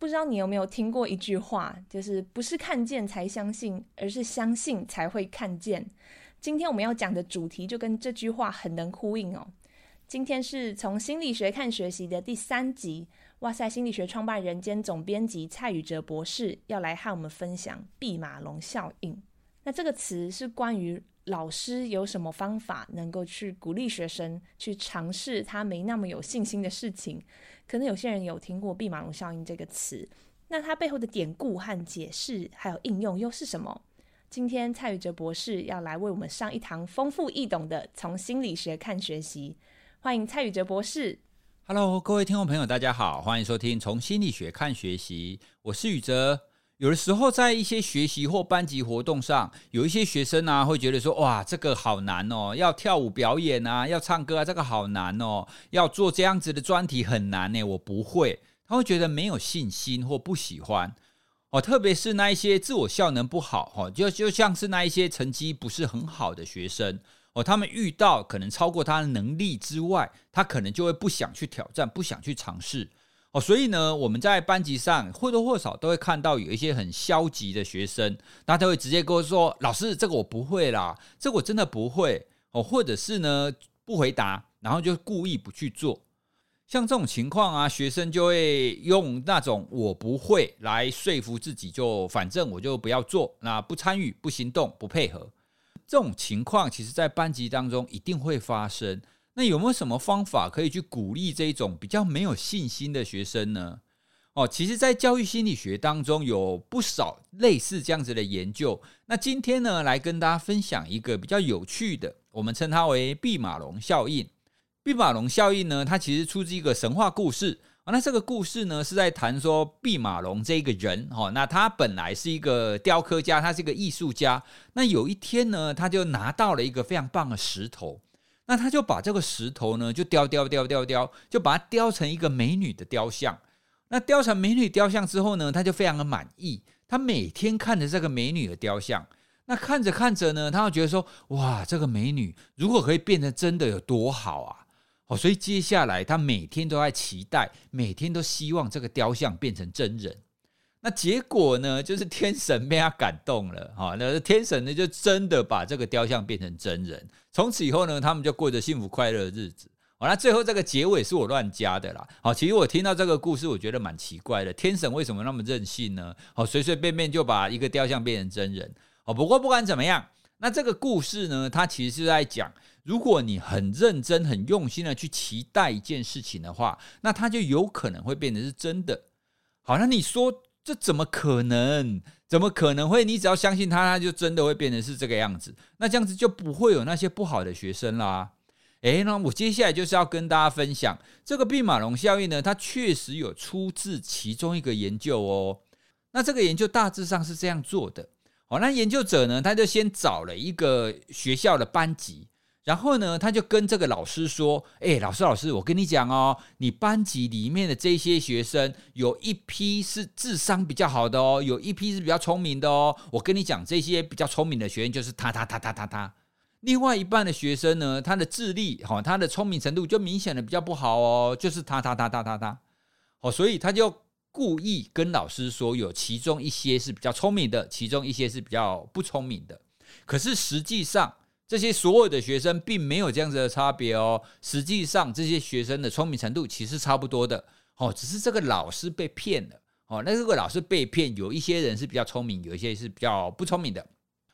不知道你有没有听过一句话，就是不是看见才相信，而是相信才会看见。今天我们要讲的主题就跟这句话很能呼应哦。今天是从心理学看学习的第三集，哇塞！心理学创办人兼总编辑蔡宇哲博士要来和我们分享毕马龙效应。那这个词是关于老师有什么方法能够去鼓励学生去尝试他没那么有信心的事情。可能有些人有听过弼马龙效应这个词，那它背后的典故和解释还有应用又是什么？今天蔡宇哲博士要来为我们上一堂丰富易懂的从心理学看学习。欢迎蔡宇哲博士。Hello，各位听众朋友，大家好，欢迎收听《从心理学看学习》，我是宇哲。有的时候，在一些学习或班级活动上，有一些学生啊，会觉得说：“哇，这个好难哦，要跳舞表演啊，要唱歌啊，这个好难哦，要做这样子的专题很难呢，我不会。”他会觉得没有信心或不喜欢哦，特别是那一些自我效能不好哦，就就像是那一些成绩不是很好的学生。哦，他们遇到可能超过他的能力之外，他可能就会不想去挑战，不想去尝试。哦，所以呢，我们在班级上或多或少都会看到有一些很消极的学生，那他会直接跟我说：“老师，这个我不会啦，这个我真的不会。”哦，或者是呢不回答，然后就故意不去做。像这种情况啊，学生就会用那种“我不会”来说服自己，就反正我就不要做，那不参与、不行动、不配合。这种情况其实，在班级当中一定会发生。那有没有什么方法可以去鼓励这一种比较没有信心的学生呢？哦，其实，在教育心理学当中有不少类似这样子的研究。那今天呢，来跟大家分享一个比较有趣的，我们称它为毕马龙效应。毕马龙效应呢，它其实出自一个神话故事。那这个故事呢，是在谈说毕马龙这个人哦，那他本来是一个雕刻家，他是一个艺术家。那有一天呢，他就拿到了一个非常棒的石头，那他就把这个石头呢，就雕雕雕雕雕，就把它雕成一个美女的雕像。那雕成美女雕像之后呢，他就非常的满意。他每天看着这个美女的雕像，那看着看着呢，他就觉得说，哇，这个美女如果可以变成真的，有多好啊！哦，所以接下来他每天都在期待，每天都希望这个雕像变成真人。那结果呢，就是天神被他感动了，哈，那天神呢就真的把这个雕像变成真人。从此以后呢，他们就过着幸福快乐的日子。好，那最后这个结尾是我乱加的啦。好，其实我听到这个故事，我觉得蛮奇怪的。天神为什么那么任性呢？好，随随便便就把一个雕像变成真人。哦，不过不管怎么样，那这个故事呢，它其实是在讲。如果你很认真、很用心的去期待一件事情的话，那它就有可能会变成是真的。好，那你说这怎么可能？怎么可能会？你只要相信他，他就真的会变成是这个样子。那这样子就不会有那些不好的学生啦。诶，那我接下来就是要跟大家分享这个毕马龙效应呢，它确实有出自其中一个研究哦。那这个研究大致上是这样做的。好，那研究者呢，他就先找了一个学校的班级。然后呢，他就跟这个老师说：“哎，老师，老师，我跟你讲哦，你班级里面的这些学生，有一批是智商比较好的哦，有一批是比较聪明的哦。我跟你讲，这些比较聪明的学生就是他他他他他他。另外一半的学生呢，他的智力哈，他的聪明程度就明显的比较不好哦，就是他他他他他他。哦，所以他就故意跟老师说，有其中一些是比较聪明的，其中一些是比较不聪明的。可是实际上。”这些所有的学生并没有这样子的差别哦，实际上这些学生的聪明程度其实差不多的哦，只是这个老师被骗了哦。那这个老师被骗，有一些人是比较聪明，有一些是比较不聪明的。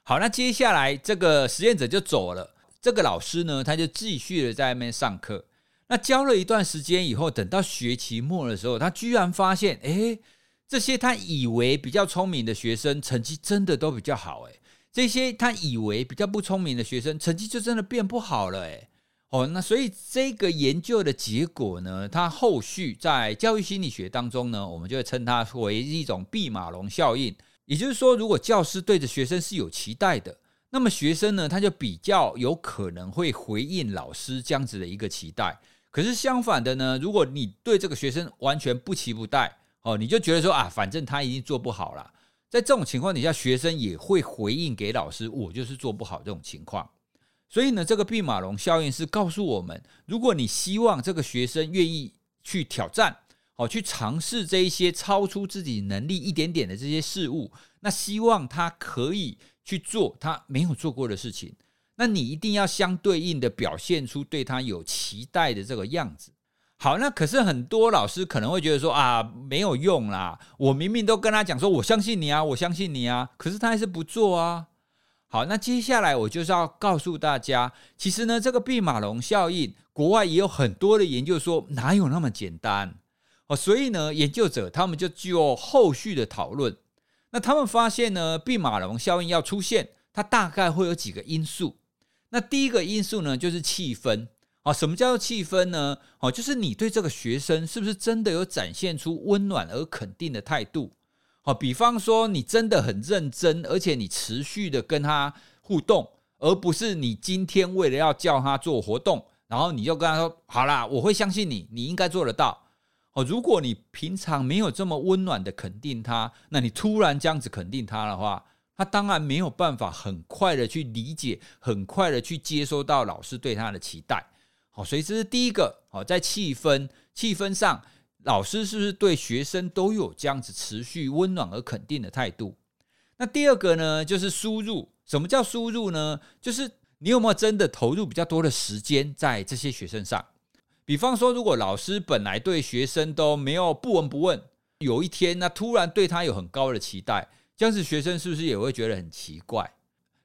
好，那接下来这个实验者就走了，这个老师呢，他就继续的在那面上课。那教了一段时间以后，等到学期末的时候，他居然发现，诶，这些他以为比较聪明的学生成绩真的都比较好，诶。这些他以为比较不聪明的学生，成绩就真的变不好了，诶。哦，那所以这个研究的结果呢，它后续在教育心理学当中呢，我们就会称它为一种毕马龙效应。也就是说，如果教师对着学生是有期待的，那么学生呢，他就比较有可能会回应老师这样子的一个期待。可是相反的呢，如果你对这个学生完全不期不待，哦，你就觉得说啊，反正他已经做不好了。在这种情况底下，学生也会回应给老师，我就是做不好这种情况。所以呢，这个毕马龙效应是告诉我们，如果你希望这个学生愿意去挑战，哦，去尝试这一些超出自己能力一点点的这些事物，那希望他可以去做他没有做过的事情，那你一定要相对应的表现出对他有期待的这个样子。好，那可是很多老师可能会觉得说啊，没有用啦，我明明都跟他讲说，我相信你啊，我相信你啊，可是他还是不做啊。好，那接下来我就是要告诉大家，其实呢，这个毕马龙效应，国外也有很多的研究说，哪有那么简单哦？所以呢，研究者他们就做后续的讨论。那他们发现呢，毕马龙效应要出现，它大概会有几个因素。那第一个因素呢，就是气氛。啊，什么叫做气氛呢？哦，就是你对这个学生是不是真的有展现出温暖而肯定的态度？哦，比方说你真的很认真，而且你持续的跟他互动，而不是你今天为了要叫他做活动，然后你就跟他说：“好啦，我会相信你，你应该做得到。”哦，如果你平常没有这么温暖的肯定他，那你突然这样子肯定他的话，他当然没有办法很快的去理解，很快的去接收到老师对他的期待。好，所以这是第一个。好，在气氛气氛上。老师是不是对学生都有这样子持续温暖而肯定的态度？那第二个呢，就是输入。什么叫输入呢？就是你有没有真的投入比较多的时间在这些学生上？比方说，如果老师本来对学生都没有不闻不问，有一天那突然对他有很高的期待，这样子学生是不是也会觉得很奇怪？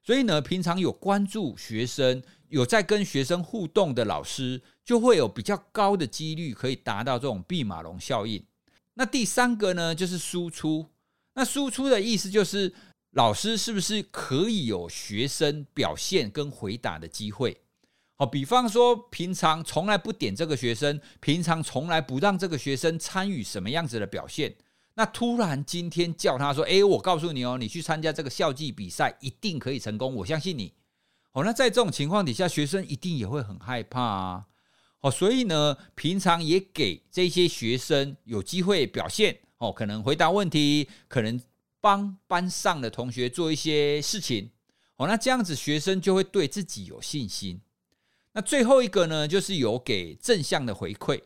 所以呢，平常有关注学生，有在跟学生互动的老师，就会有比较高的几率可以达到这种毕马龙效应。那第三个呢，就是输出。那输出的意思就是，老师是不是可以有学生表现跟回答的机会？好，比方说，平常从来不点这个学生，平常从来不让这个学生参与什么样子的表现。那突然今天叫他说：“诶，我告诉你哦，你去参加这个校际比赛，一定可以成功，我相信你。”哦，那在这种情况底下，学生一定也会很害怕啊。哦，所以呢，平常也给这些学生有机会表现哦，可能回答问题，可能帮班上的同学做一些事情。哦，那这样子学生就会对自己有信心。那最后一个呢，就是有给正向的回馈。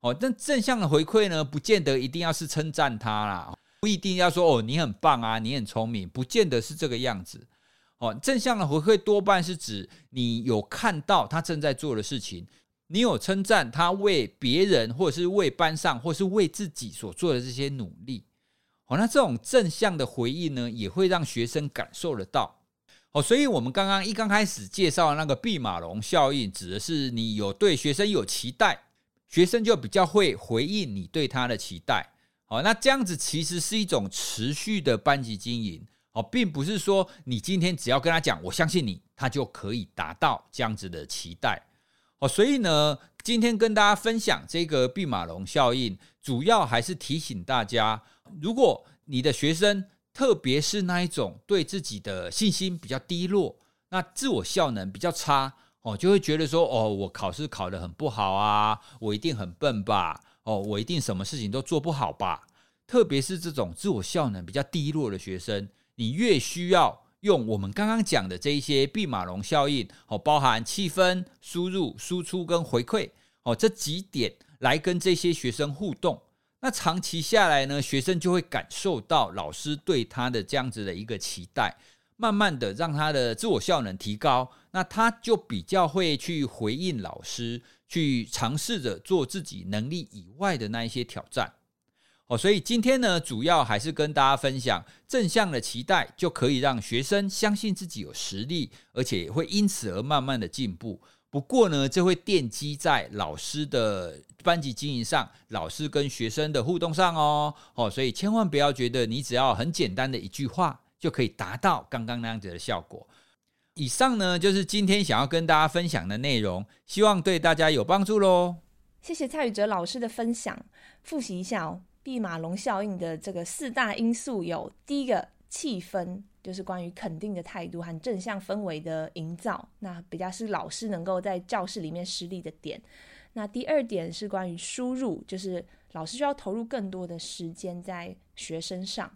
哦，但正向的回馈呢，不见得一定要是称赞他啦，不一定要说哦，你很棒啊，你很聪明，不见得是这个样子。哦，正向的回馈多半是指你有看到他正在做的事情，你有称赞他为别人或者是为班上或是为自己所做的这些努力。哦，那这种正向的回应呢，也会让学生感受得到。哦，所以我们刚刚一刚开始介绍的那个毕马龙效应，指的是你有对学生有期待。学生就比较会回应你对他的期待，好，那这样子其实是一种持续的班级经营，哦，并不是说你今天只要跟他讲，我相信你，他就可以达到这样子的期待，哦，所以呢，今天跟大家分享这个毕马龙效应，主要还是提醒大家，如果你的学生，特别是那一种对自己的信心比较低落，那自我效能比较差。哦，就会觉得说，哦，我考试考得很不好啊，我一定很笨吧？哦，我一定什么事情都做不好吧？特别是这种自我效能比较低落的学生，你越需要用我们刚刚讲的这一些毕马龙效应，哦，包含气氛、输入、输出跟回馈，哦，这几点来跟这些学生互动。那长期下来呢，学生就会感受到老师对他的这样子的一个期待。慢慢的让他的自我效能提高，那他就比较会去回应老师，去尝试着做自己能力以外的那一些挑战。哦，所以今天呢，主要还是跟大家分享正向的期待，就可以让学生相信自己有实力，而且会因此而慢慢的进步。不过呢，这会奠基在老师的班级经营上，老师跟学生的互动上哦。哦，所以千万不要觉得你只要很简单的一句话。就可以达到刚刚那样子的效果。以上呢，就是今天想要跟大家分享的内容，希望对大家有帮助喽。谢谢蔡宇哲老师的分享。复习一下哦，毕马龙效应的这个四大因素有：第一个气氛，就是关于肯定的态度和正向氛围的营造，那比较是老师能够在教室里面施力的点。那第二点是关于输入，就是老师需要投入更多的时间在学生上。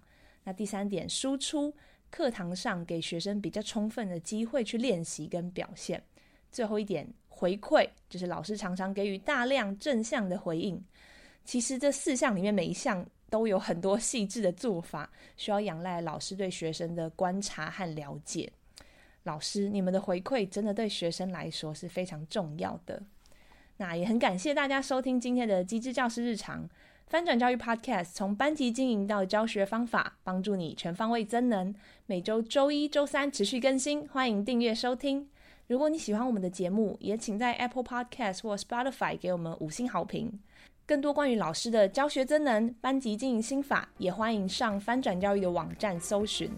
那第三点输出，课堂上给学生比较充分的机会去练习跟表现。最后一点回馈，就是老师常常给予大量正向的回应。其实这四项里面每一项都有很多细致的做法，需要仰赖老师对学生的观察和了解。老师，你们的回馈真的对学生来说是非常重要的。那也很感谢大家收听今天的机智教师日常翻转教育 Podcast，从班级经营到教学方法，帮助你全方位增能。每周周一、周三持续更新，欢迎订阅收听。如果你喜欢我们的节目，也请在 Apple Podcast 或 Spotify 给我们五星好评。更多关于老师的教学真能、班级经营心法，也欢迎上翻转教育的网站搜寻。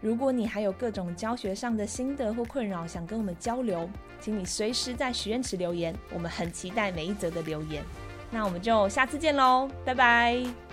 如果你还有各种教学上的心得或困扰，想跟我们交流，请你随时在许愿池留言，我们很期待每一则的留言。那我们就下次见喽，拜拜。